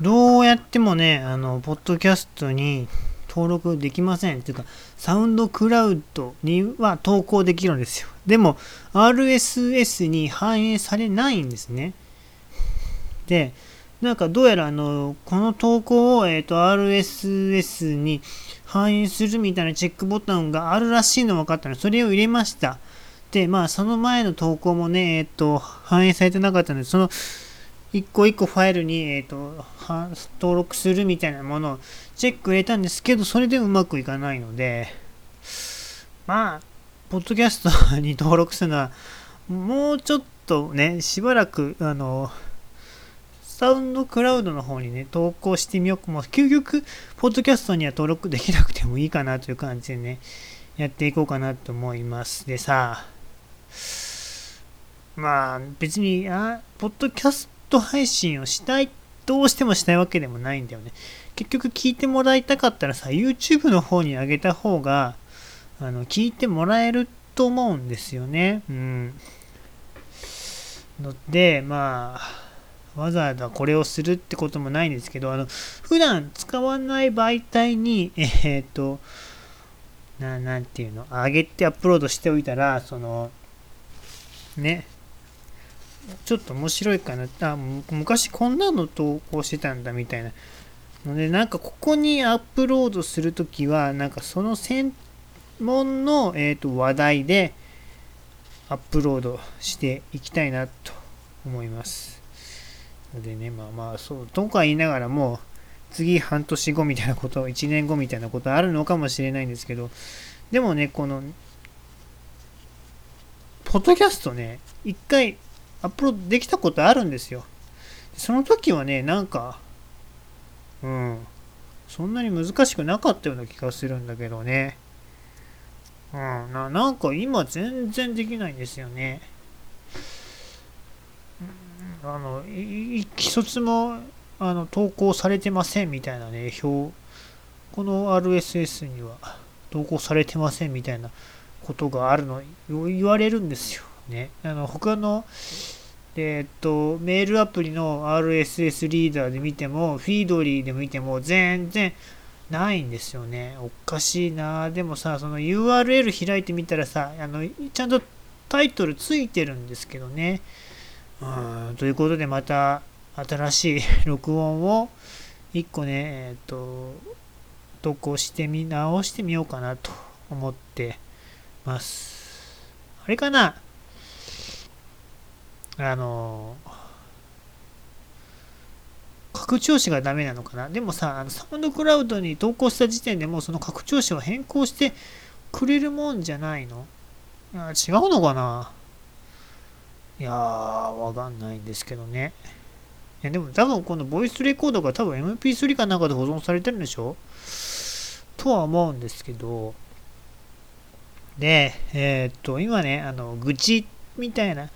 どうやってもね、あの、ポッドキャストに登録できません。っていうか、サウンドクラウドには投稿できるんですよ。でも、RSS に反映されないんですね。で、なんかどうやらあの、この投稿を、えーと、RSS に反映するみたいなチェックボタンがあるらしいの分かったので、それを入れました。で、まあ、その前の投稿もね、えっ、ー、と、反映されてなかったので、その、一個一個ファイルに、えーと、登録するみたいなものをチェック入れたんですけど、それでうまくいかないので、まあ、ポッドキャストに登録するのは、もうちょっとね、しばらく、あの、サウンドクラウドの方にね、投稿してみよう。もう、究極、ポッドキャストには登録できなくてもいいかなという感じでね、やっていこうかなと思います。でさ、まあ、別に、あ、ポッドキャスト配信をしたい、どうしてもしたいわけでもないんだよね。結局聞いてもらいたかったらさ、YouTube の方に上げた方が、あの、聞いてもらえると思うんですよね。うん。ので、まあ、わざわざこれをするってこともないんですけど、あの、普段使わない媒体に、えー、っと、な、なんていうの、上げてアップロードしておいたら、その、ね、ちょっと面白いかな。あ、昔こんなの投稿してたんだみたいな。ので、なんかここにアップロードするときは、なんかその専門の、えーと、話題でアップロードしていきたいなと思います。のでね、まあまあ、そう、とか言いながらも、次半年後みたいなこと、1年後みたいなことあるのかもしれないんですけど、でもね、この、ポッドキャストね、一回アップロードできたことあるんですよ。その時はね、なんか、うん、そんなに難しくなかったような気がするんだけどね。うん、ななんか今全然できないんですよね。あの、一気卒もあの投稿されてませんみたいなね、表、この RSS には投稿されてませんみたいなことがあるの、言われるんですよ。ね。あの、他の、え、っと、メールアプリの RSS リーダーで見ても、フィードリーで見ても、全然ないんですよね。おかしいな。でもさ、その URL 開いてみたらさ、あの、ちゃんとタイトルついてるんですけどね。うん、ということでまた新しい 録音を1個ね、えっ、と、投稿してみ、直してみようかなと思ってます。あれかな？あの、拡張子がダメなのかな？でもさ、あのサウンドクラウドに投稿した時点でもうその拡張子を変更してくれるもんじゃないの？いや違うのかな？いやー、わかんないんですけどね。いや、でも多分このボイスレコードが多分 MP3 かなんかで保存されてるんでしょ？とは思うんですけど。で、えー、っと、今ね、あの、愚痴みたいな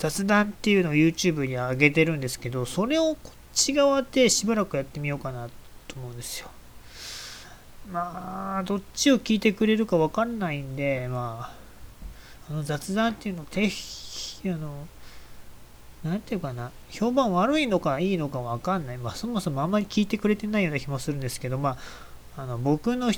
雑談っていうのを YouTube に上げてるんですけど、それをこっち側でしばらくやってみようかなと思うんですよ。まあ、どっちを聞いてくれるかわかんないんで、まあ、あの雑談っていうのてあの、なんていうかな、評判悪いのかいいのかわかんない。まあ、そもそもあんまり聞いてくれてないような気もするんですけど、まあ、あの僕の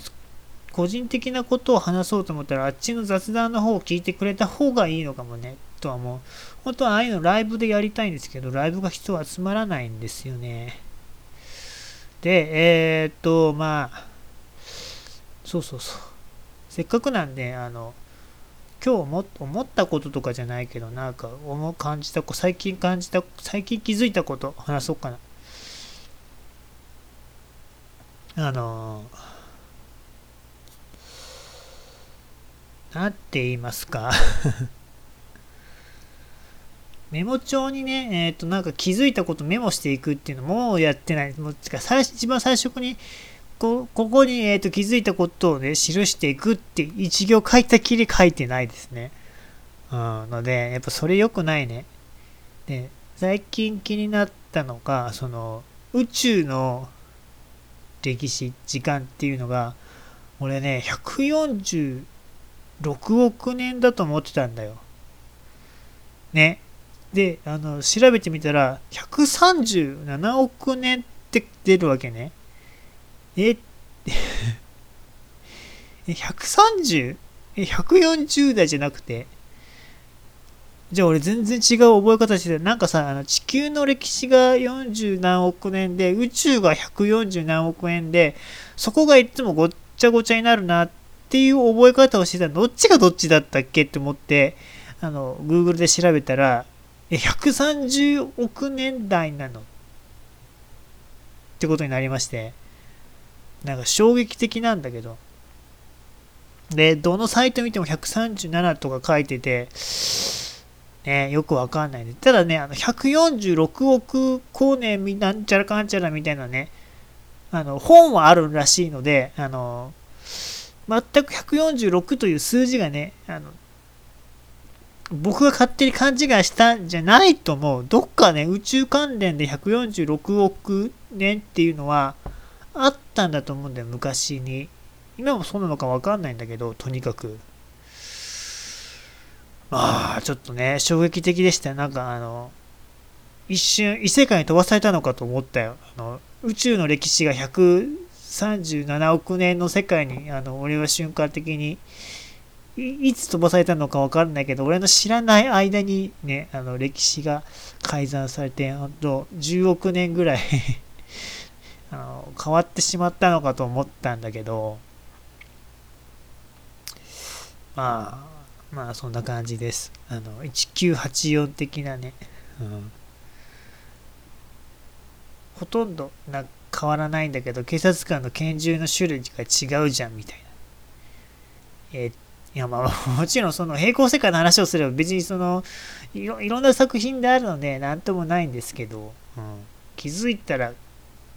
個人的なことを話そうと思ったら、あっちの雑談の方を聞いてくれた方がいいのかもね、とは思う。本当はああいうのライブでやりたいんですけど、ライブが人集まらないんですよね。で、えー、っと、まあ、そうそうそう。せっかくなんで、あの、今日も思ったこととかじゃないけど、なんか思う感じたこ、最近感じた、最近気づいたこと話そうかな。あのなんて言いますか メモ帳にね、えっ、ー、と、なんか気づいたことメモしていくっていうのもやってない。もう最一番最初にこ、ここに、えーと、気づいたことをね、記していくって一行書いたきり書いてないですね。うん、ので、やっぱそれ良くないね。で、最近気になったのが、その、宇宙の歴史、時間っていうのが、俺ね、146億年だと思ってたんだよ。ね。で、あの、調べてみたら、137億年って出るわけね。え え、130? 140代じゃなくて、じゃあ俺全然違う覚え方して。なんかさ、あの地球の歴史が40何億年で、宇宙が140何億円で、そこがいつもごっちゃごちゃになるなっていう覚え方をしてた。どっちがどっちだったっけって思って、あの、Google で調べたら、130億年代なの？ってことになりまして、なんか衝撃的なんだけど、で、どのサイト見ても137とか書いてて、ね、よくわかんないで。ただね、あの、146億光年みなんちゃらかんちゃらみたいなね、あの、本はあるらしいので、あの、全く146という数字がね、あの、僕が勝手に勘違いしたんじゃないと思う。どっかね、宇宙関連で146億年っていうのはあったんだと思うんだよ、昔に。今もそうなのかわかんないんだけど、とにかく。まあ、ちょっとね、衝撃的でしたよ。なんかあの、一瞬異世界に飛ばされたのかと思ったよ。あの宇宙の歴史が137億年の世界に、あの、俺は瞬間的にいつ飛ばされたのか分かんないけど、俺の知らない間にね、あの歴史が改ざんされて、ほんと10億年ぐらい あの変わってしまったのかと思ったんだけど、まあ、まあそんな感じです。あの、1984的なね、うん、ほとんどな変わらないんだけど、警察官の拳銃の種類が違うじゃんみたいな。えー、いやまあもちろんその平行世界の話をすれば別にそのいろんな作品であるので何ともないんですけど、うん、気づいたら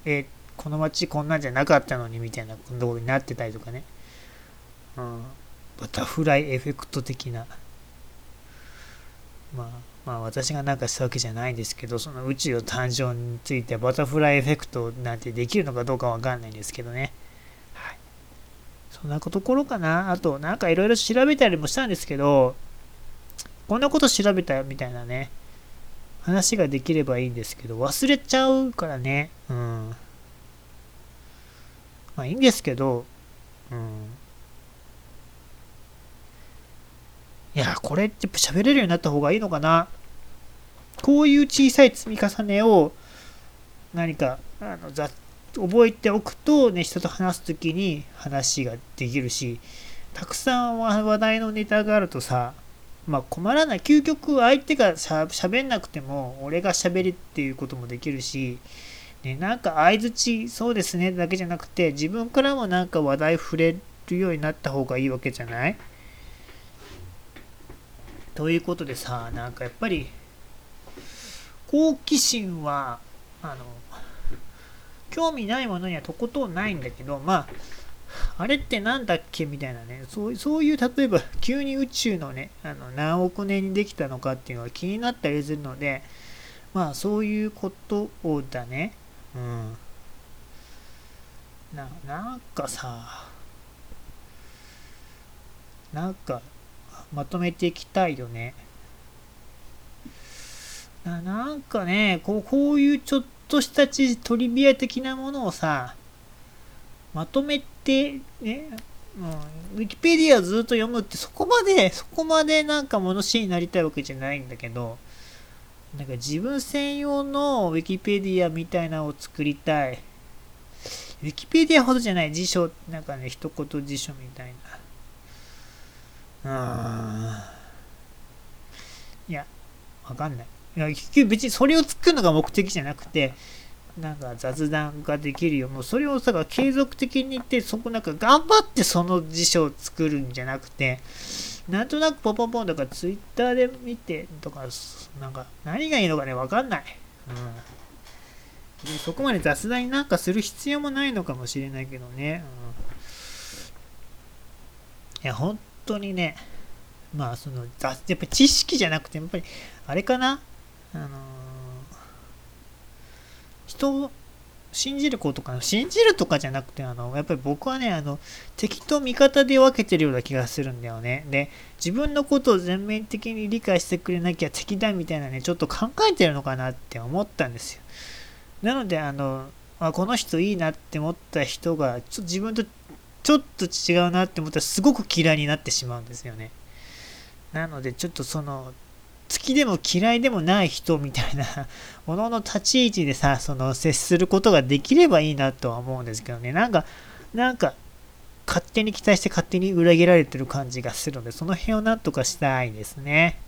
えこの街こんなんじゃなかったのにみたいなことになってたりとかね、うん、バタフライエフェクト的な。まあまあ私がなんかしたわけじゃないんですけどその宇宙の誕生についてバタフライエフェクトなんてできるのかどうかわかんないんですけどね。そんなところかな？あと、なんかいろいろ調べたりもしたんですけど、こんなこと調べたみたいなね、話ができればいいんですけど、忘れちゃうからね。うん。まあいいんですけど、うん。いや、これって喋れるようになった方がいいのかな？こういう小さい積み重ねを何かあの雑覚えておくと、ね、人と話す時に話ができるし、たくさん話題のネタがあるとさ、まあ困らない。究極相手がしゃべんなくても、俺がしゃべりっていうこともできるし、ね、なんか相づち、そうですね、だけじゃなくて、自分からもなんか話題触れるようになった方がいいわけじゃない？ということでさ、なんかやっぱり、好奇心は、あの、興味ないものにはとことんないんだけど、まあ、あれって何だっけみたいなね。そうそういう例えば急に宇宙のねあの何億年にできたのかっていうのが気になったりするのでまあそういうことをだね。うん。ななんかさなんかまとめていきたいよね。ななんかねこうこういうちょっとしたトリビア的なものをさ、まとめて、ね、うん、ウィキペディアをずっと読むってそこまで、そこまでなんか物知りになりたいわけじゃないんだけど、なんか自分専用のウィキペディアみたいなのを作りたい。ウィキペディアほどじゃない辞書、なんかね、一言辞書みたいな。うん。いや、わかんない。結局別にそれを作るのが目的じゃなくてなんか雑談ができるよ。もうそれをさ継続的に言ってそこなんか頑張ってその辞書を作るんじゃなくてなんとなくポポポンとかツイッターで見てとかなんか何がいいのかねわかんない、うん、でそこまで雑談になんかする必要もないのかもしれないけどね、うん、いや本当にねまあそのやっぱり知識じゃなくてやっぱりあれかな？あのー、人を信じることかな信じるとかじゃなくて、あの、やっぱり僕はね、あの、敵と味方で分けてるような気がするんだよね。で、自分のことを全面的に理解してくれなきゃ敵だみたいなね、ちょっと考えてるのかなって思ったんですよ。なので、あの、あこの人いいなって思った人がちょ自分とちょっと違うなって思ったらすごく嫌いになってしまうんですよね。なのでちょっとその好きでも嫌いでもない人みたいな ものの立ち位置でさその接することができればいいなとは思うんですけどねなんかなんか勝手に期待して勝手に裏切られてる感じがするのでその辺をなんとかしたいですね。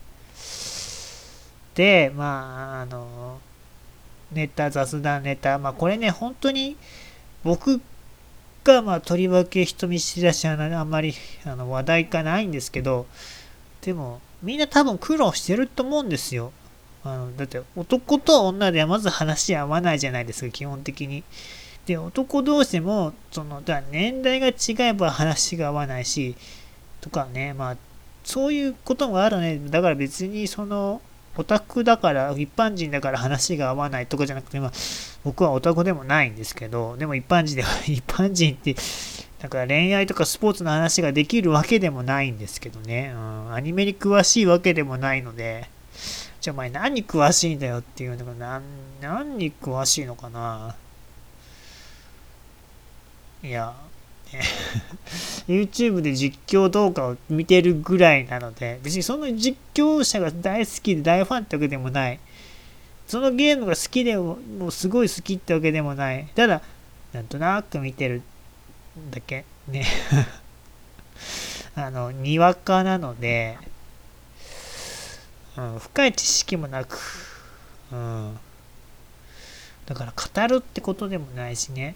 でまああのネタ、雑談ネタ。まあこれね、本当に僕がまあとりわけ人見知りだし、あんまりあの話題がないんですけど、でもみんな多分苦労してると思うんですよ。あのだって男と女ではまず話合わないじゃないですか、基本的に。で、男同士でも、その、だ年代が違えば話が合わないし、とかね、まあ、そういうこともあるね。だから別にその、オタクだから、一般人だから話が合わないとかじゃなくて、まあ、僕はオタクでもないんですけど、でも一般人では、一般人って、だから恋愛とかスポーツの話ができるわけでもないんですけどね、うん、アニメに詳しいわけでもないので、じゃあお前何に詳しいんだよっていうのが何、何に詳しいのかな。いや、YouTube で実況動画を見てるぐらいなので、別にその実況者が大好きで大ファンってわけでもない。そのゲームが好きでも、もうすごい好きってわけでもない。ただ、なんとなく見てる。だっけ。ね。あの、にわかなので、うん、深い知識もなく、うん。だから語るってことでもないしね。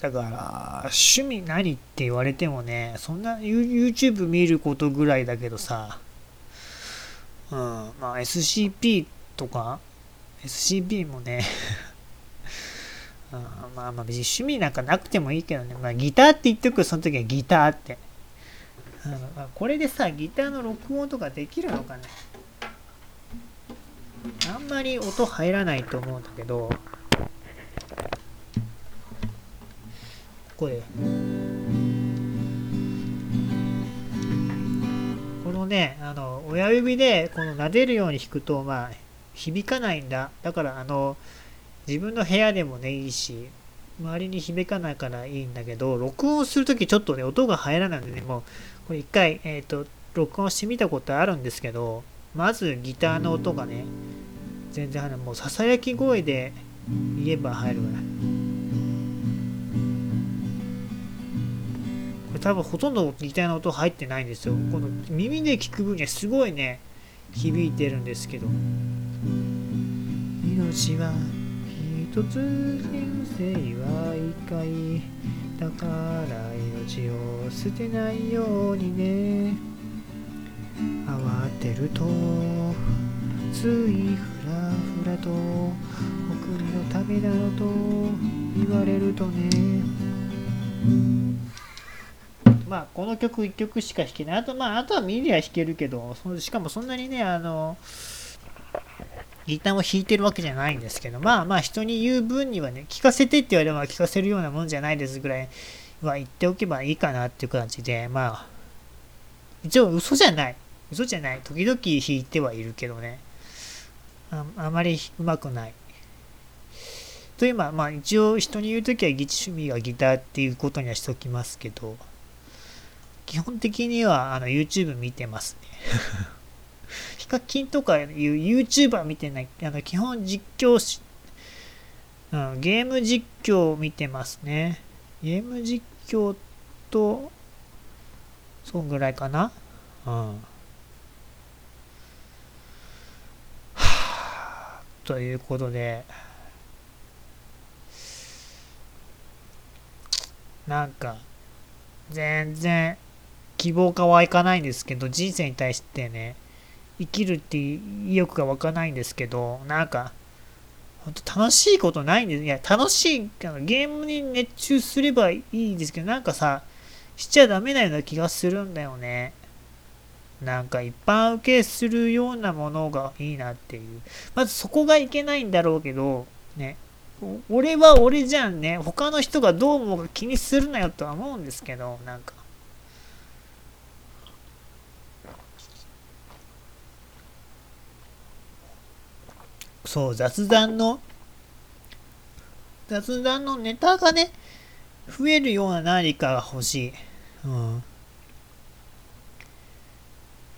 だから、趣味何って言われてもね、そんな YouTube 見ることぐらいだけどさ、うん、まあ SCP とか、SCP もね うん、まあまあ別に趣味なんかなくてもいいけどね、まあギターって言ってくその時はギターって。あこれでさ、ギターの録音とかできるのかね。あんまり音入らないと思うんだけど、こで。このねあの親指でこの撫でるように弾くとまあ響かないんだ。だからあの自分の部屋でもねいいし周りに響かないからいいんだけど録音するときちょっとね音が入らないのでねもうこれ一回えっ、ー、と録音してみたことあるんですけどまずギターの音がね全然入らないもうささやき声で言えば入るぐらい多分ほとんどギターの音入ってないんですよ。この耳で聞く分にはすごいね、響いてるんですけど。命は一つ人生は一回だから命を捨てないようにね慌てるとついふらふらと僕のためなのと言われるとねまあ、この曲1曲しか弾けない。あと、まあ、あとはミリア弾けるけど、そしかもそんなにね、あの、ギターも弾いてるわけじゃないんですけど、まあまあ、人に言う分にはね、聞かせてって言われれば聞かせるようなもんじゃないですぐらいは言っておけばいいかなっていう感じで、まあ、一応嘘じゃない。嘘じゃない。時々弾いてはいるけどね。ああまりうまくない。というまあ、一応人に言うときは趣味がギターっていうことにはしておきますけど、基本的にはあの YouTube 見てますね。カキンとかいう YouTuber 見てない、あの基本実況し、うん、ゲーム実況を見てますね。ゲーム実況と、そんぐらいかな。うん。ということで、なんか、全然希望が湧かないんですけど、人生に対してね、生きるっていう意欲が湧かないんですけど、なんか、本当楽しいことないんです。いや、楽しい、あのゲームに熱中すればいいんですけど、なんかさ、しちゃダメなような気がするんだよね。なんか一般受けするようなものがいいなっていう。まずそこがいけないんだろうけど、ね。俺は俺じゃんね。他の人がどう思うか気にするなよとは思うんですけど、なんか。そう、雑談の雑談のネタがね、増えるような何かが欲しい。うん。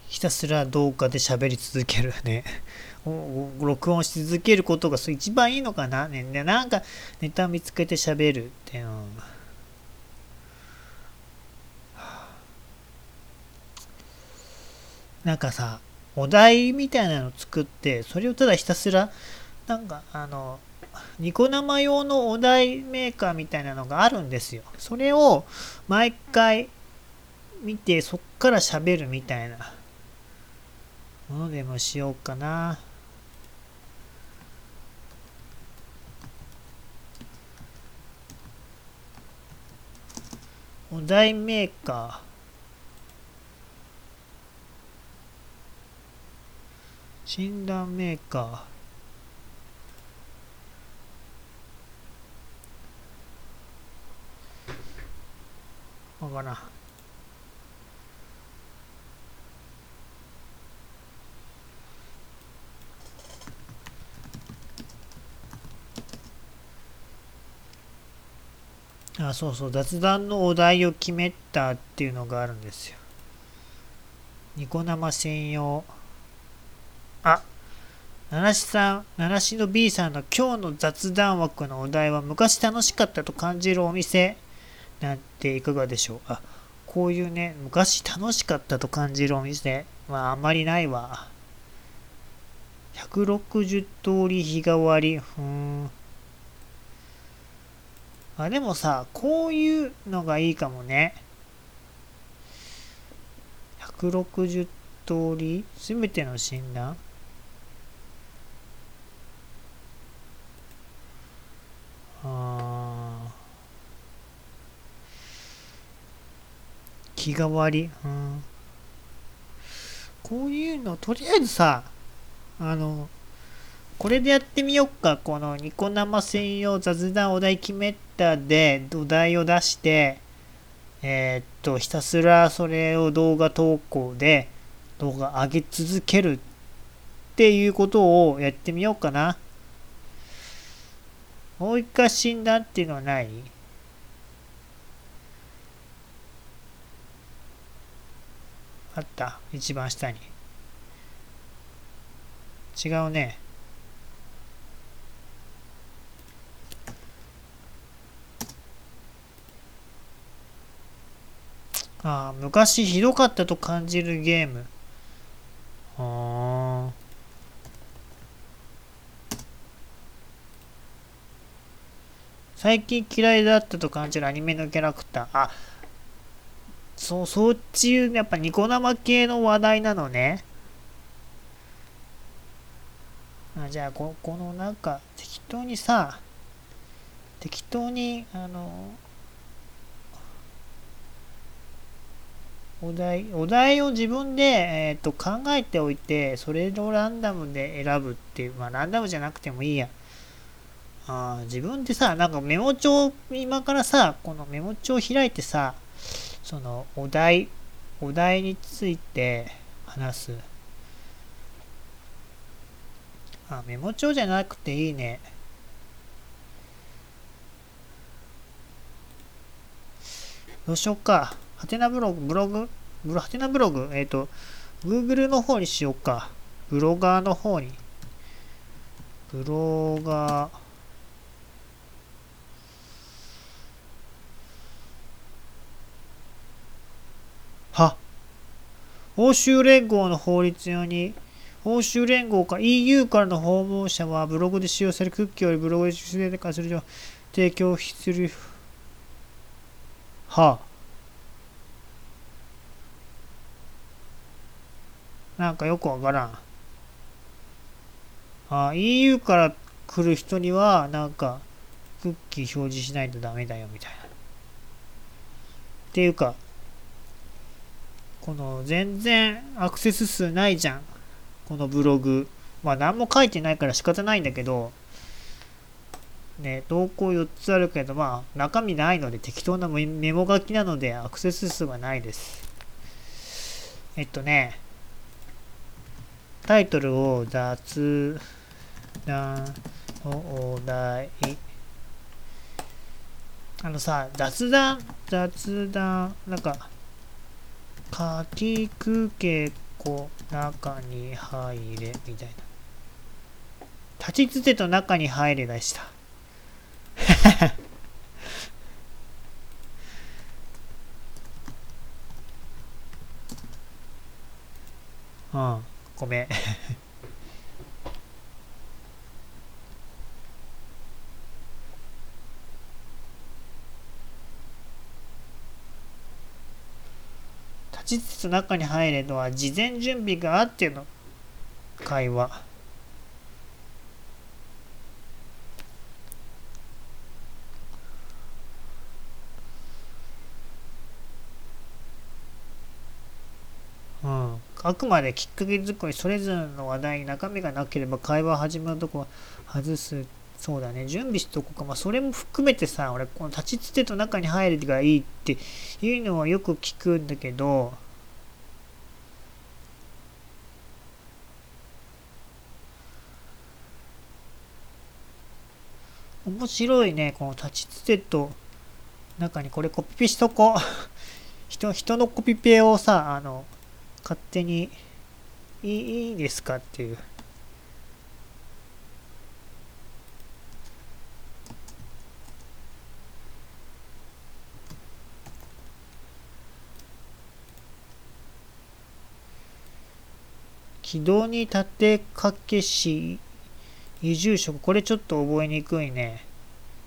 ひたすら動画で喋り続けるね。録音し続けることが一番いいのかなね。なんかネタ見つけて喋るってうの。なんかさ、お題みたいなのを作って、それをただひたすら、なんかあの、ニコ生用のお題メーカーみたいなのがあるんですよ。それを毎回見て、そっから喋るみたいなものでもしようかな。お題メーカー。診断メーカー。わからん。あそうそう雑談のお題を決めたっていうのがあるんですよニコ生専用あ七しさん七しの B さんの今日の雑談枠のお題は昔楽しかったと感じるお店。なんていかがでしょう。あこういうね昔楽しかったと感じるお店。まああんまりないわ。160通り日替わり。ふーん。あ、でもさ、こういうのがいいかもね。160通り。すべての診断。気が悪い。うん。こういうの、とりあえずさ、あの、これでやってみよっか。このニコ生専用雑談お題決めたでお題を出して、えー、っと、ひたすらそれを動画投稿で動画上げ続けるっていうことをやってみようかな。もう一回死んだっていうのはない？あった？一番下に。違うね。ああ、昔ひどかったと感じるゲーム。ああ。最近嫌いだったと感じるアニメのキャラクター。あ、そう、そっち、やっぱニコ生系の話題なのね。あじゃあこ、このなんか、適当にさ、適当に、あの、お題、お題を自分で、えーと、考えておいて、それをランダムで選ぶっていう、まあランダムじゃなくてもいいや。あ自分でさ、なんかメモ帳、今からさ、このメモ帳開いてさ、そのお題、お題について話す。あ、メモ帳じゃなくていいね。どうしようか。ハテナブログ、ブログ、ブロハテナブログ、えっ、ー、と、Google の方にしようか。ブロガーの方に。ブロガー。は欧州連合の法律用に欧州連合か EU からの訪問者はブログで使用されるクッキーよりブログで出演化するよ提供するはあなんかよくわからん。あ、EU から来る人には、なんか、クッキー表示しないとダメだよ、みたいな。っていうか、この全然アクセス数ないじゃん。このブログ。まあ何も書いてないから仕方ないんだけど、ね、投稿4つあるけど、まあ中身ないので適当なメモ書きなのでアクセス数がないです。えっとね、タイトルを雑談お題あのさ、雑談、雑談、なんか、かきくけこ中に入れ、みたいな。立ちつてと中に入れでした。うん、ごめん。立ちつつ中に入れのは事前準備があっての会話。あくまできっかけ作り、それぞれの話題に中身がなければ会話始まるとこは外す。そうだね。準備しとこうか。まあ、それも含めてさ、俺、この立ちつてと中に入るがいいっていうのはよく聞くんだけど、面白いね。この立ちつてと中にこれコピペしとこう。人、人のコピペをさ、あの、勝手にいいですかっていう。軌道に立てかけし移住職。これちょっと覚えにくいね。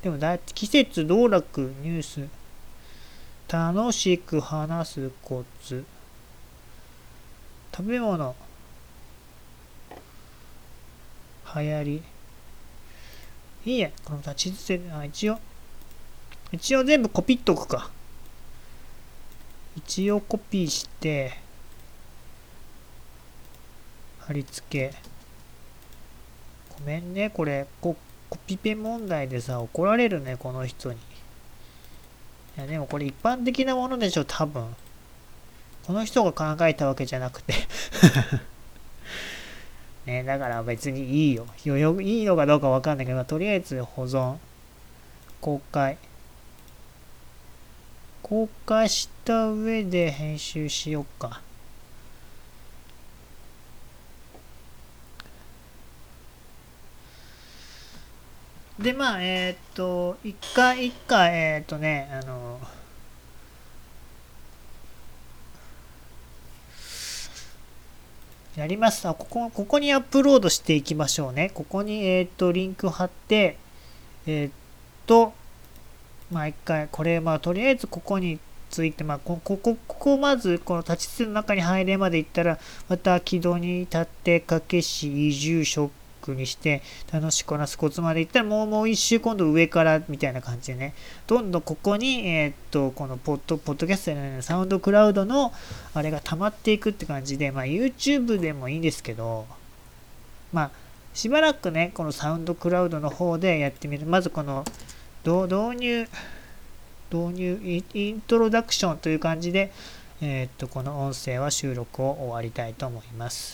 でもだ季節道楽ニュース。楽しく話すコツ。食べ物。流行り。いいえこの立ちつてあ一応。一応全部コピっとくか。一応コピーして。貼り付けごめんねこれコピペ問題でさ怒られるねこの人にいやでもこれ一般的なものでしょ多分この人が考えたわけじゃなくて ね、だから別にいいよ。よいいのかどうかわかんないけど、とりあえず保存。公開。公開した上で編集しようか。で、まあ、えっ、と、一回一回、えっ、とね、あの、やります。あ、ここ、ここにアップロードしていきましょうね。ここに、えっ、ー、と、リンク貼って、えっ、と、まあ一回、これ、まあとりあえずここについて、まあここ、ここ、まず、この立ちつの中に入れまで行ったら、また軌道に立ってかけし移住職クにして楽しくこなすコツまでいったらもうもう一周今度上からみたいな感じでねどんどんここにえー、っとこのポッドポッドキャストじゃないサウンドクラウドのあれが溜まっていくって感じでまあ YouTube でもいいんですけどまあしばらくねこのサウンドクラウドの方でやってみるまずこの導入導入イントロダクションという感じでえー、っとこの音声は収録を終わりたいと思います。